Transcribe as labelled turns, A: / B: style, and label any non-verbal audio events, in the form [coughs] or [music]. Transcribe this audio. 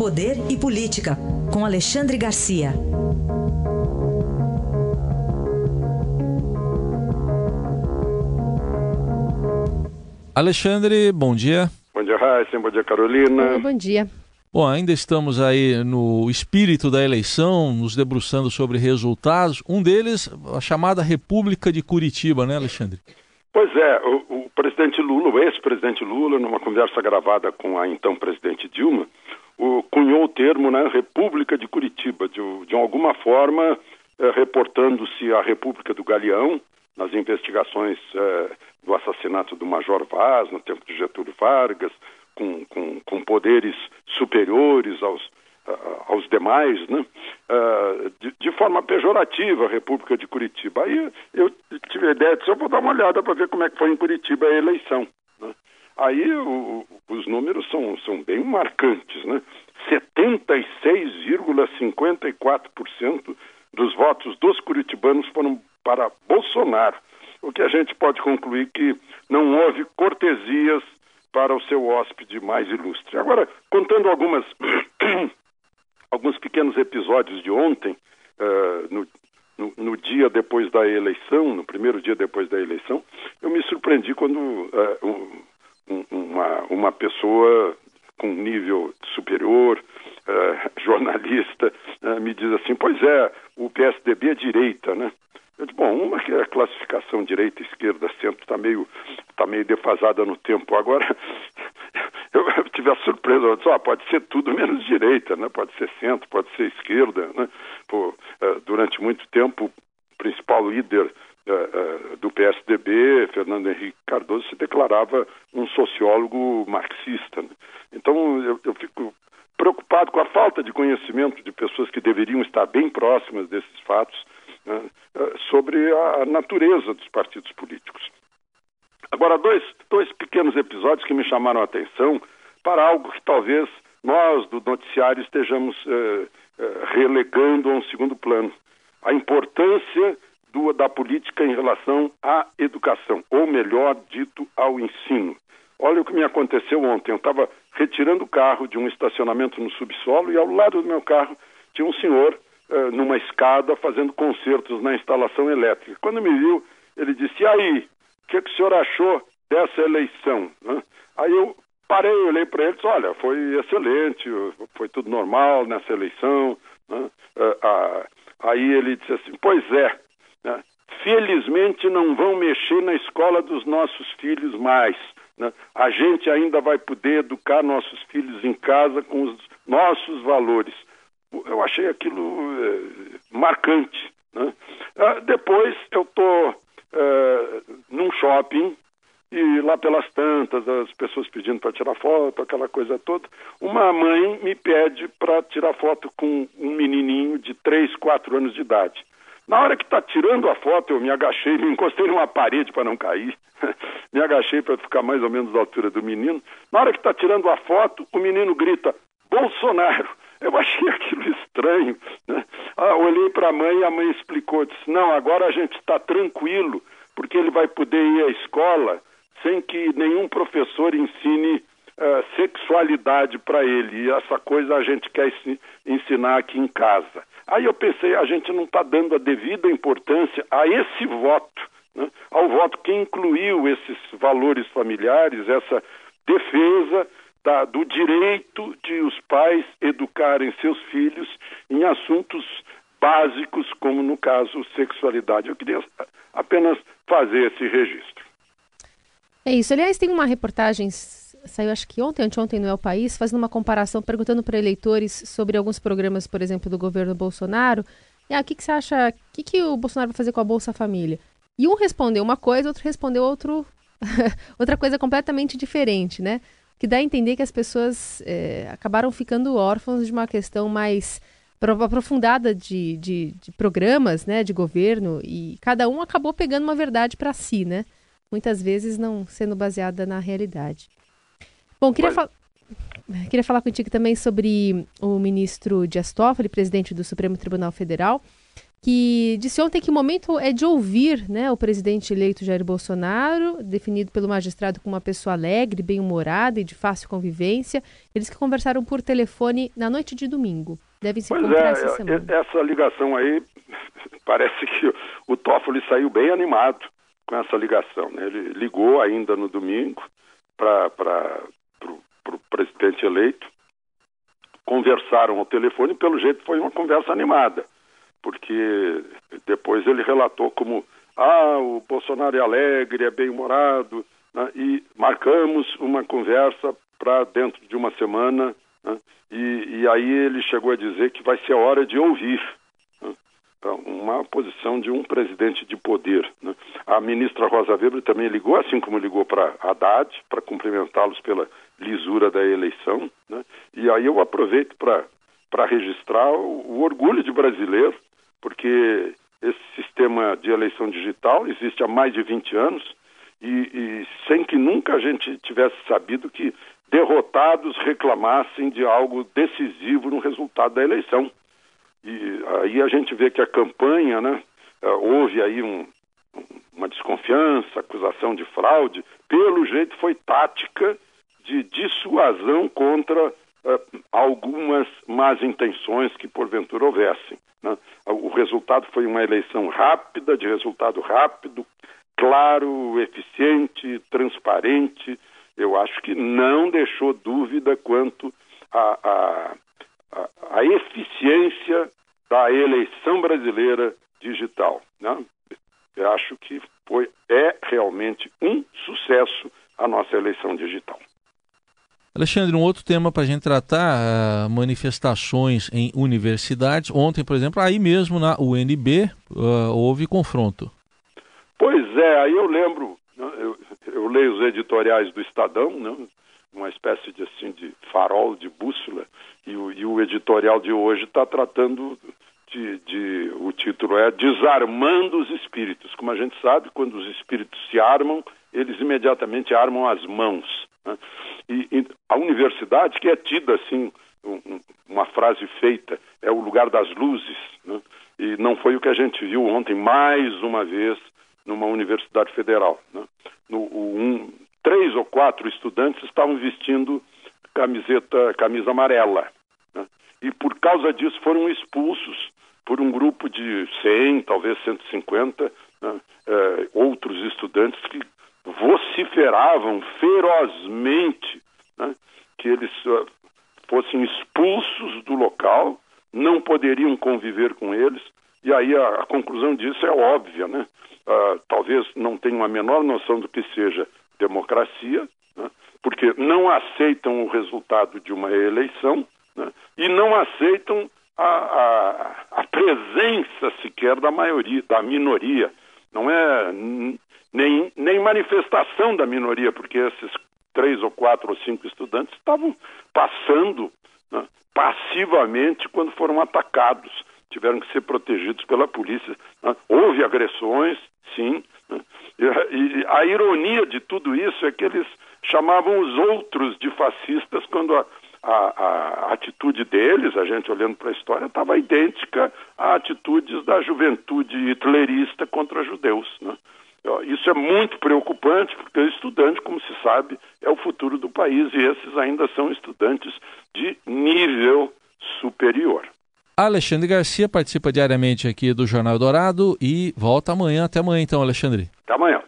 A: Poder e Política, com Alexandre Garcia.
B: Alexandre, bom dia.
C: Bom dia, Raíssa. Bom dia, Carolina.
D: Bom dia.
B: Bom, ainda estamos aí no espírito da eleição, nos debruçando sobre resultados. Um deles, a chamada República de Curitiba, né, Alexandre?
C: Pois é, o, o presidente Lula, o ex-presidente Lula, numa conversa gravada com a então presidente Dilma, o, cunhou o termo né, República de Curitiba, de, de alguma forma eh, reportando-se à República do Galeão, nas investigações eh, do assassinato do Major Vaz, no tempo de Getúlio Vargas, com, com, com poderes superiores aos, aos demais, né? Uh, de, de, forma pejorativa a República de Curitiba. Aí eu tive a ideia de eu vou dar uma olhada para ver como é que foi em Curitiba a eleição. Aí o, os números são, são bem marcantes, né? 76,54% dos votos dos curitibanos foram para Bolsonaro. O que a gente pode concluir que não houve cortesias para o seu hóspede mais ilustre. Agora, contando algumas [coughs] alguns pequenos episódios de ontem, uh, no, no, no, dia depois da eleição, no primeiro dia depois da eleição, eu me surpreendi quando uh, um, uma, uma pessoa com nível superior, uh, [laughs] jornalista, me diz assim: pois é, o PSDB é direita, né? Eu disse, bom, uma que é a classificação direita, esquerda, centro está meio, tá meio defasada no tempo. Agora, [laughs] eu, eu tive a surpresa, eu disse, ah, pode ser tudo menos direita, né? pode ser centro, pode ser esquerda. Né? Pô, uh, durante muito tempo, o principal líder uh, uh, do PSDB, Fernando Henrique Cardoso, se declarava um sociólogo marxista. Né? Então, eu, eu fico preocupado com a falta de conhecimento de pessoas que deveriam estar bem próximas desses fatos né, eh, sobre a natureza dos partidos políticos. Agora, dois, dois pequenos episódios que me chamaram a atenção para algo que talvez nós do noticiário estejamos eh, eh, relegando a um segundo plano. A importância do, da política em relação à educação, ou melhor dito, ao ensino. Olha o que me aconteceu ontem. Eu estava retirando o carro de um estacionamento no subsolo e ao lado do meu carro tinha um senhor uh, numa escada fazendo concertos na instalação elétrica. Quando me viu, ele disse: E aí, o que, que o senhor achou dessa eleição? Né? Aí eu parei, olhei para ele e disse: Olha, foi excelente, foi tudo normal nessa eleição. Né? Uh, aí ele disse assim: Pois é, felizmente não vão mexer na escola dos nossos filhos mais. Né? A gente ainda vai poder educar nossos filhos em casa com os nossos valores eu achei aquilo é, marcante. Né? Ah, depois eu estou é, num shopping e lá pelas tantas, as pessoas pedindo para tirar foto, aquela coisa toda. Uma mãe me pede para tirar foto com um menininho de 3, 4 anos de idade. Na hora que está tirando a foto, eu me agachei, me encostei numa parede para não cair, [laughs] me agachei para ficar mais ou menos da altura do menino. Na hora que está tirando a foto, o menino grita: Bolsonaro! Eu achei aquilo estranho. Né? Ah, olhei para a mãe e a mãe explicou, disse, não, agora a gente está tranquilo, porque ele vai poder ir à escola sem que nenhum professor ensine uh, sexualidade para ele. E essa coisa a gente quer ensinar aqui em casa. Aí eu pensei, a gente não está dando a devida importância a esse voto, né? ao voto que incluiu esses valores familiares, essa defesa da, do direito de os pais educarem seus filhos em assuntos básicos, como no caso sexualidade. Eu queria apenas fazer esse registro.
D: É isso. Aliás, tem uma reportagem, saiu acho que ontem, anteontem no El País, fazendo uma comparação, perguntando para eleitores sobre alguns programas, por exemplo, do governo Bolsonaro. E, ah, o que, que você acha, o que, que o Bolsonaro vai fazer com a Bolsa Família? E um respondeu uma coisa, outro respondeu outro, [laughs] outra coisa completamente diferente, né? que dá a entender que as pessoas é, acabaram ficando órfãos de uma questão mais aprofundada de, de, de, programas né, de governo e cada um acabou pegando uma verdade para si, né? Muitas vezes não sendo baseada na realidade. Bom, queria, fal queria falar contigo também sobre o ministro Dias Toffoli, presidente do Supremo Tribunal Federal, que disse ontem que o momento é de ouvir né, o presidente eleito Jair Bolsonaro, definido pelo magistrado como uma pessoa alegre, bem-humorada e de fácil convivência. Eles que conversaram por telefone na noite de domingo. Devem se pois encontrar é, essa semana.
C: Essa ligação aí, [laughs] parece que o Toffoli saiu bem animado com essa ligação. Né? Ele ligou ainda no domingo para o presidente eleito, conversaram ao telefone pelo jeito foi uma conversa animada porque depois ele relatou como ah, o Bolsonaro é alegre, é bem-humorado, né? e marcamos uma conversa para dentro de uma semana, né? e, e, aí ele chegou a dizer que vai ser hora de ouvir. Então, uma posição de um presidente de poder. Né? A ministra Rosa Weber também ligou, assim como ligou para Haddad, para cumprimentá-los pela lisura da eleição. Né? E aí eu aproveito para registrar o, o orgulho de brasileiro porque esse sistema de eleição digital existe há mais de 20 anos e, e, sem que nunca a gente tivesse sabido que derrotados reclamassem de algo decisivo no resultado da eleição. E aí a gente vê que a campanha, né, eh, houve aí um, uma desconfiança, acusação de fraude, pelo jeito foi tática de dissuasão contra uh, algumas más intenções que porventura houvessem. Né? O resultado foi uma eleição rápida, de resultado rápido, claro, eficiente, transparente. Eu acho que não deixou dúvida quanto à, à, eficiência da eleição brasileira digital. Né? Eu acho que foi, é realmente um sucesso a nossa eleição digital.
B: Alexandre, um outro tema para a gente tratar, uh, manifestações em universidades. Ontem, por exemplo, aí mesmo na UNB uh, houve confronto.
C: Pois é, aí eu lembro, né, eu, eu, leio os editoriais do Estadão, né, uma espécie de, assim, de farol, de bússola, e o, e o editorial de hoje está tratando de, de, o título é Desarmando os Espíritos. Como a gente sabe, quando os espíritos se armam, eles imediatamente armam as mãos. Né? E, e, a universidade, que é tida assim, um, uma frase feita, é o lugar das luzes, né? e não foi o que a gente viu ontem, mais uma vez, numa universidade federal. Né? No, um, três ou quatro estudantes estavam vestindo camiseta, camisa amarela. Né? E por causa disso foram expulsos por um grupo de 100, talvez 150 né? é, outros estudantes que vociferavam ferozmente né, que eles uh, fossem expulsos do local, não poderiam conviver com eles, e aí a, a conclusão disso é óbvia, né? Uh, talvez não tenham a menor noção do que seja democracia, né? porque não aceitam o resultado de uma eleição né? e não aceitam a, a, a, presença sequer da maioria, da minoria. Não é nem, nem manifestação da minoria, porque esses três ou quatro ou cinco estudantes estavam passando né, passivamente quando foram atacados, tiveram que ser protegidos pela polícia. Né. Houve agressões, sim. Né. E, a ironia de tudo isso é que eles chamavam os outros de fascistas quando a, a, a, atitude deles, a gente olhando para a história, estava idêntica a atitudes da juventude hitlerista contra judeus. Né? Isso é muito preocupante, porque o estudante, como se sabe, é o futuro do país e esses ainda são estudantes de nível superior.
B: Alexandre Garcia participa diariamente aqui do Jornal Dourado e volta amanhã. Até amanhã, então, Alexandre.
C: Até amanhã.